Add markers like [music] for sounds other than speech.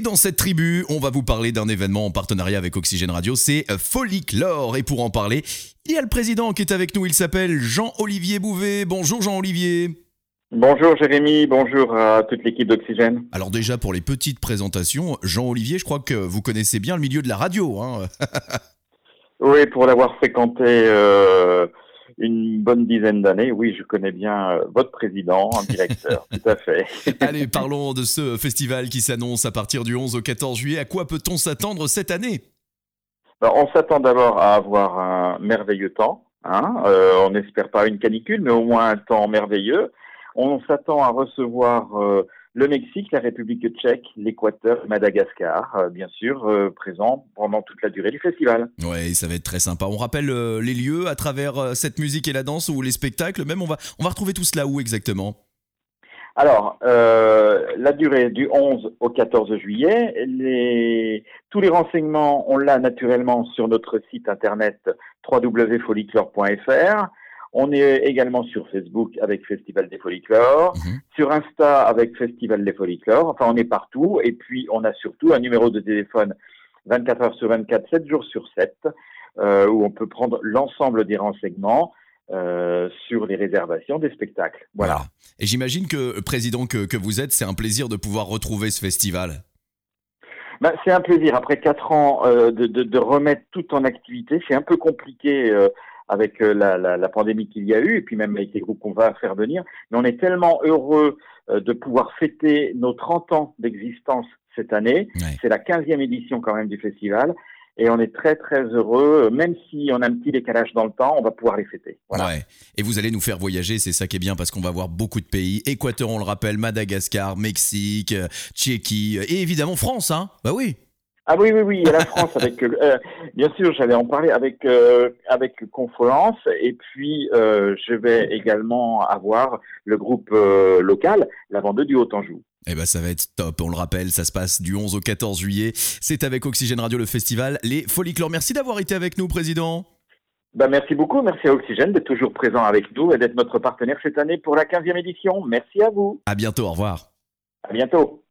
Et dans cette tribu, on va vous parler d'un événement en partenariat avec Oxygène Radio, c'est Folklore. Et pour en parler, il y a le président qui est avec nous, il s'appelle Jean-Olivier Bouvet. Bonjour Jean-Olivier. Bonjour Jérémy, bonjour à toute l'équipe d'Oxygène. Alors déjà pour les petites présentations, Jean-Olivier, je crois que vous connaissez bien le milieu de la radio. Hein [laughs] oui, pour l'avoir fréquenté euh, une bonne dizaine d'années, oui, je connais bien euh, votre président, un directeur, [laughs] tout à fait. [laughs] Allez, parlons de ce festival qui s'annonce à partir du 11 au 14 juillet. À quoi peut-on s'attendre cette année? On s'attend d'abord à avoir un merveilleux temps. Hein euh, on n'espère pas une canicule, mais au moins un temps merveilleux. On s'attend à recevoir euh, le Mexique, la République tchèque, l'Équateur, Madagascar, euh, bien sûr, euh, présents pendant toute la durée du festival. Ouais, ça va être très sympa. On rappelle les lieux à travers cette musique et la danse ou les spectacles. Même, on va, on va retrouver tout cela où exactement? Alors, la durée du 11 au 14 juillet, les... tous les renseignements, on l'a naturellement sur notre site internet www.folliclore.fr. On est également sur Facebook avec Festival des Folliclores, mhm. sur Insta avec Festival des Folliclores. Enfin, on est partout. Et puis, on a surtout un numéro de téléphone 24 heures sur 24, 7 jours sur 7, euh, où on peut prendre l'ensemble des renseignements. Euh, sur les réservations des spectacles. Voilà. Et j'imagine que, président que, que vous êtes, c'est un plaisir de pouvoir retrouver ce festival. Ben, c'est un plaisir. Après quatre ans euh, de, de, de, remettre tout en activité, c'est un peu compliqué euh, avec euh, la, la, la, pandémie qu'il y a eu, et puis même avec les groupes qu'on va faire venir. Mais on est tellement heureux euh, de pouvoir fêter nos 30 ans d'existence cette année. C'est la 15e édition quand même du festival. Et on est très très heureux, même si on a un petit décalage dans le temps, on va pouvoir les fêter. Voilà. Ouais. Et vous allez nous faire voyager, c'est ça qui est bien parce qu'on va voir beaucoup de pays. Équateur, on le rappelle, Madagascar, Mexique, Tchéquie et évidemment France, hein Bah oui. Ah oui, oui, oui, a la France avec, euh, bien sûr, j'allais en parler avec euh, avec Confluence, et puis euh, je vais également avoir le groupe euh, local, la Vendée du Haut-Anjou. Eh ben ça va être top, on le rappelle, ça se passe du 11 au 14 juillet. C'est avec Oxygène Radio le festival Les Folliclores. Merci d'avoir été avec nous, président. Ben, merci beaucoup, merci à Oxygène d'être toujours présent avec nous et d'être notre partenaire cette année pour la 15e édition. Merci à vous. À bientôt, au revoir. À bientôt.